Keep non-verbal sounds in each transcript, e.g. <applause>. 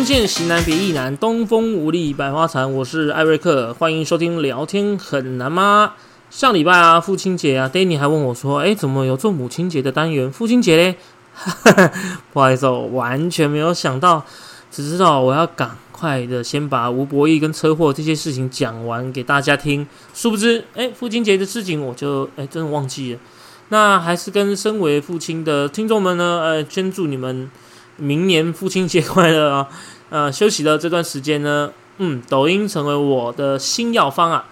相见，时难别亦难。东风无力百花残。我是艾瑞克，欢迎收听聊天很难吗？上礼拜啊，父亲节啊，Danny 还问我说：“哎，怎么有做母亲节的单元？父亲节嘞？” <laughs> 不好意思，我完全没有想到，只知道我要赶快的先把吴博义跟车祸这些事情讲完给大家听。殊不知，哎，父亲节的事情我就哎真的忘记了。那还是跟身为父亲的听众们呢，呃，先祝你们。明年父亲节快乐啊！<laughs> 呃，休息的这段时间呢，嗯，抖音成为我的新药方啊。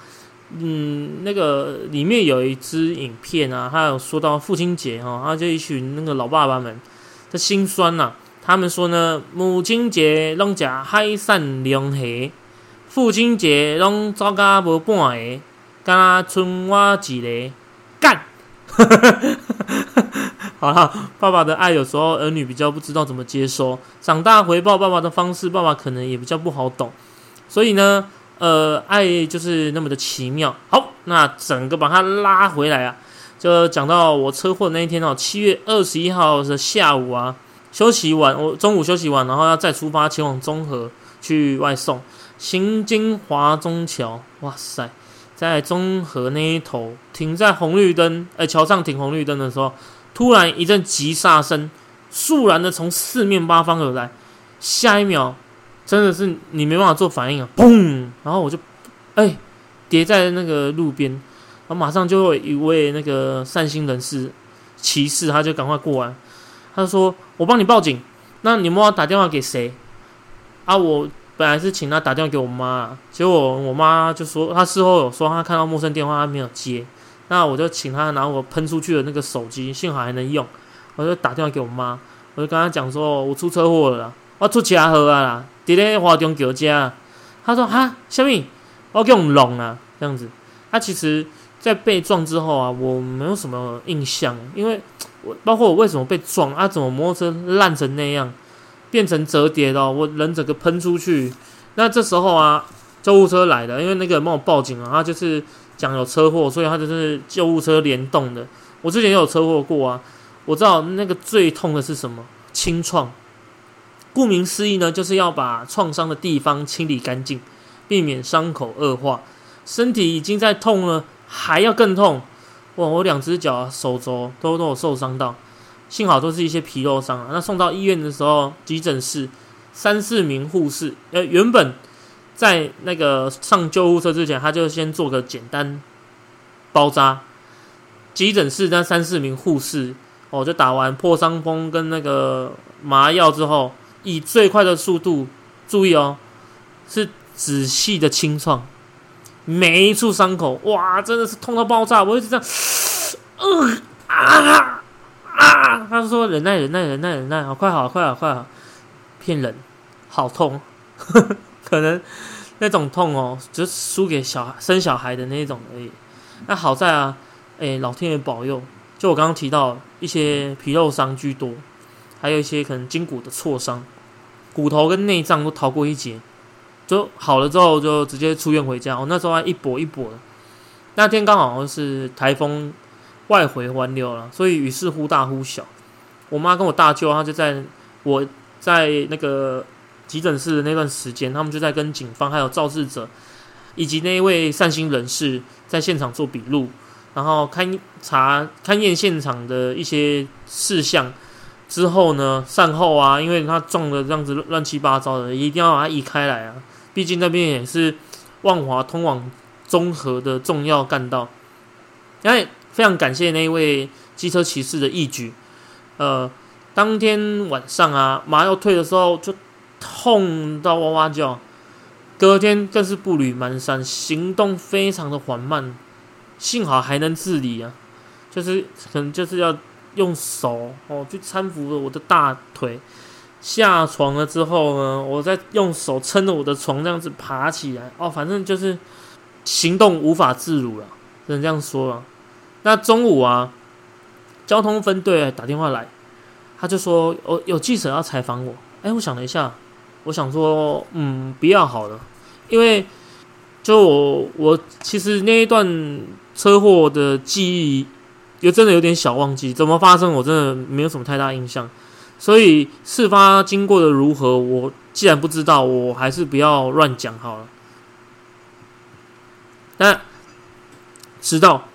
嗯，那个里面有一支影片啊，他有说到父亲节哈，他就一群那个老爸爸们的心酸呐。他们说呢，母亲节拢食海产龙虾，父亲节拢走甲无半个，敢若剩我一个干。<laughs> 好了，爸爸的爱有时候儿女比较不知道怎么接收，长大回报爸爸的方式，爸爸可能也比较不好懂。所以呢，呃，爱就是那么的奇妙。好，那整个把它拉回来啊，就讲到我车祸那一天哦，七月二十一号的下午啊，休息完，我中午休息完，然后要再出发前往中和去外送，行经华中桥，哇塞，在中和那一头停在红绿灯，呃，桥上停红绿灯的时候。突然一阵急刹声，肃然的从四面八方而来，下一秒真的是你没办法做反应啊！嘣，然后我就哎跌在那个路边，然后马上就有一位那个善心人士骑士，他就赶快过来，他说：“我帮你报警。”那你们要打电话给谁？啊，我本来是请他打电话给我妈，结果我妈就说，他事后有说他看到陌生电话，他没有接。那我就请他拿我喷出去的那个手机，幸好还能用。我就打电话给我妈，我就跟她讲说，我出车祸了，我出车祸啊啦，伫咧华中桥家。她说哈，虾米，我给我聋啊，这样子。他其实，在被撞之后啊，我没有什么印象，因为我包括我为什么被撞啊，怎么摩托车烂成那样，变成折叠的，我人整个喷出去。那这时候啊，救护车来了，因为那个人帮我报警啊，他就是。讲有车祸，所以他就是救护车联动的。我之前也有车祸过啊，我知道那个最痛的是什么？清创。顾名思义呢，就是要把创伤的地方清理干净，避免伤口恶化。身体已经在痛了，还要更痛。哇，我两只脚、手肘都都有受伤到，幸好都是一些皮肉伤啊。那送到医院的时候，急诊室三四名护士，呃，原本。在那个上救护车之前，他就先做个简单包扎。急诊室那三四名护士哦，就打完破伤风跟那个麻药之后，以最快的速度，注意哦，是仔细的清创每一处伤口。哇，真的是痛到爆炸！我一直这样，呃啊啊！他说忍耐，忍耐，忍耐，忍耐，好快好，快好，快好，骗人，<laughs> 好痛。呵 <laughs> 呵可能那种痛哦，就输给小生小孩的那种而已。那好在啊，哎，老天爷保佑。就我刚刚提到一些皮肉伤居多，还有一些可能筋骨的挫伤，骨头跟内脏都逃过一劫。就好了之后就直接出院回家。我那时候还一跛一跛的。那天刚好是台风外回环流了，所以雨势忽大忽小。我妈跟我大舅，他就在我在那个。急诊室的那段时间，他们就在跟警方、还有肇事者以及那一位善心人士在现场做笔录，然后勘查、勘验现场的一些事项之后呢，善后啊，因为他撞的这样子乱七八糟的，一定要把它移开来啊。毕竟那边也是万华通往中和的重要干道。因为非常感谢那一位机车骑士的义举。呃，当天晚上啊，麻药退的时候就。痛到哇哇叫，隔天更是步履蹒跚，行动非常的缓慢。幸好还能自理啊，就是可能就是要用手哦去搀扶着我的大腿。下床了之后呢，我再用手撑着我的床这样子爬起来。哦，反正就是行动无法自如了，只能这样说了。那中午啊，交通分队打电话来，他就说：“哦，有记者要采访我。”哎，我想了一下。我想说，嗯，不要好了，因为就我我其实那一段车祸的记忆，又真的有点小忘记，怎么发生我真的没有什么太大印象，所以事发经过的如何，我既然不知道，我还是不要乱讲好了。那直到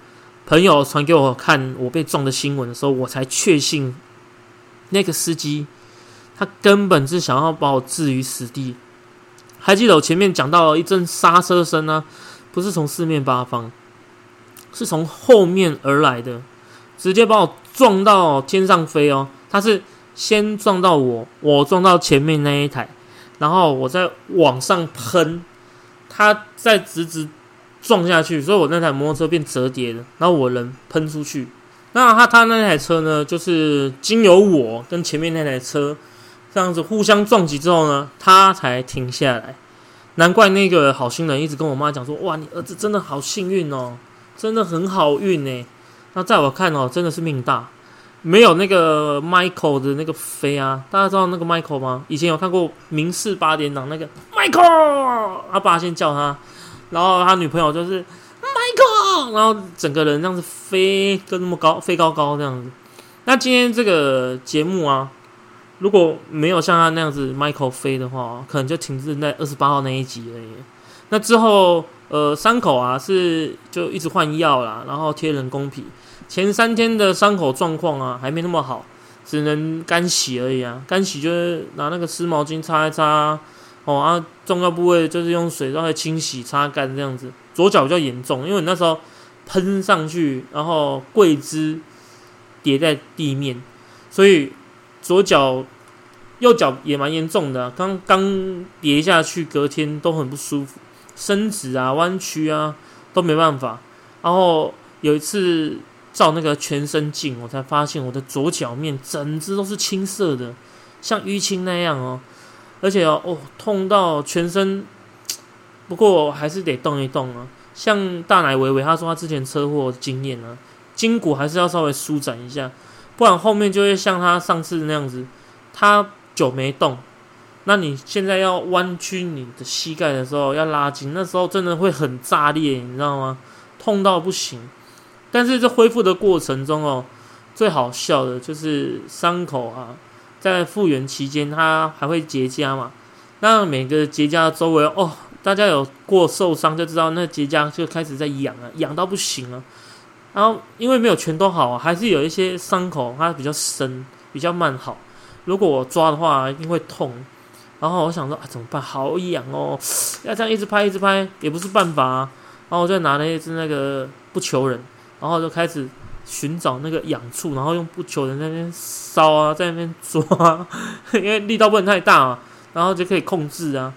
朋友传给我看我被撞的新闻的时候，我才确信那个司机他根本是想要把我置于死地。还记得我前面讲到一阵刹车声呢，不是从四面八方，是从后面而来的，直接把我撞到天上飞哦。他是先撞到我，我撞到前面那一台，然后我再往上喷，他再直直。撞下去，所以我那台摩托车变折叠了，然后我人喷出去。那他他那台车呢，就是经由我跟前面那台车这样子互相撞击之后呢，他才停下来。难怪那个好心人一直跟我妈讲说：“哇，你儿子真的好幸运哦，真的很好运呢。”那在我看哦，真的是命大，没有那个 Michael 的那个飞啊。大家知道那个 Michael 吗？以前有看过《明示八点档》那个 Michael，他爸先叫他。然后他女朋友就是 Michael，然后整个人这样子飞，跟那么高，飞高高这样子。那今天这个节目啊，如果没有像他那样子 Michael 飞的话，可能就停滞在二十八号那一集而已。那之后，呃，伤口啊是就一直换药啦，然后贴人工皮。前三天的伤口状况啊还没那么好，只能干洗而已啊。干洗就是拿那个湿毛巾擦一擦。哦啊，重要部位就是用水让它清洗、擦干这样子。左脚比较严重，因为那时候喷上去，然后桂枝叠在地面，所以左脚、右脚也蛮严重的。刚刚叠下去，隔天都很不舒服，伸直啊、弯曲啊都没办法。然后有一次照那个全身镜，我才发现我的左脚面整只都是青色的，像淤青那样哦。而且哦，痛到全身，不过还是得动一动啊。像大奶维维，他说他之前车祸经验啊，筋骨还是要稍微舒展一下，不然后面就会像他上次那样子，他久没动，那你现在要弯曲你的膝盖的时候要拉筋，那时候真的会很炸裂，你知道吗？痛到不行。但是这恢复的过程中哦，最好笑的就是伤口啊。在复原期间，它还会结痂嘛？那每个结痂周围哦，大家有过受伤就知道，那结痂就开始在痒了，痒到不行了。然后因为没有全都好，还是有一些伤口它比较深，比较慢好。如果我抓的话，一定会痛。然后我想说啊，怎么办？好痒哦！<sniffs> 要这样一直拍，一直拍也不是办法。啊。然后我就拿了一支那个不求人，然后就开始。寻找那个痒处，然后用不求人在那边烧啊，在那边抓，<laughs> 因为力道不能太大啊，然后就可以控制啊，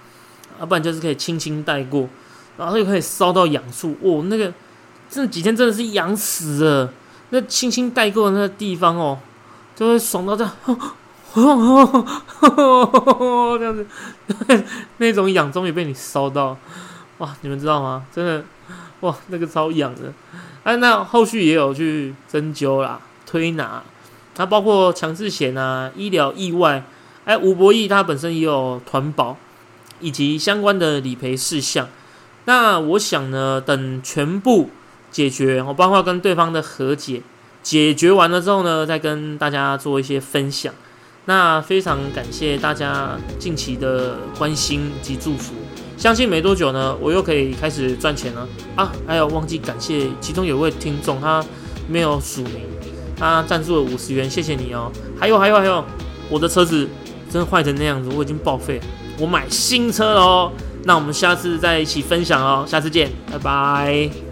要不然就是可以轻轻带过，然后又可以烧到痒处。哦，那个这几天真的是痒死了，那轻轻带过的那个地方哦，就会爽到这样，<laughs> 这样子，<laughs> 那种痒终于被你烧到，哇，你们知道吗？真的，哇，那个超痒的。哎，那后续也有去针灸啦、推拿，它包括强制险啊、医疗意外，哎，吴博义他本身也有团保，以及相关的理赔事项。那我想呢，等全部解决，我包括跟对方的和解解决完了之后呢，再跟大家做一些分享。那非常感谢大家近期的关心及祝福。相信没多久呢，我又可以开始赚钱了啊！还有忘记感谢其中有位听众，他没有署名，他赞助了五十元，谢谢你哦。还有还有还有，我的车子真坏成那样子，我已经报废，我买新车了哦。那我们下次再一起分享哦，下次见，拜拜。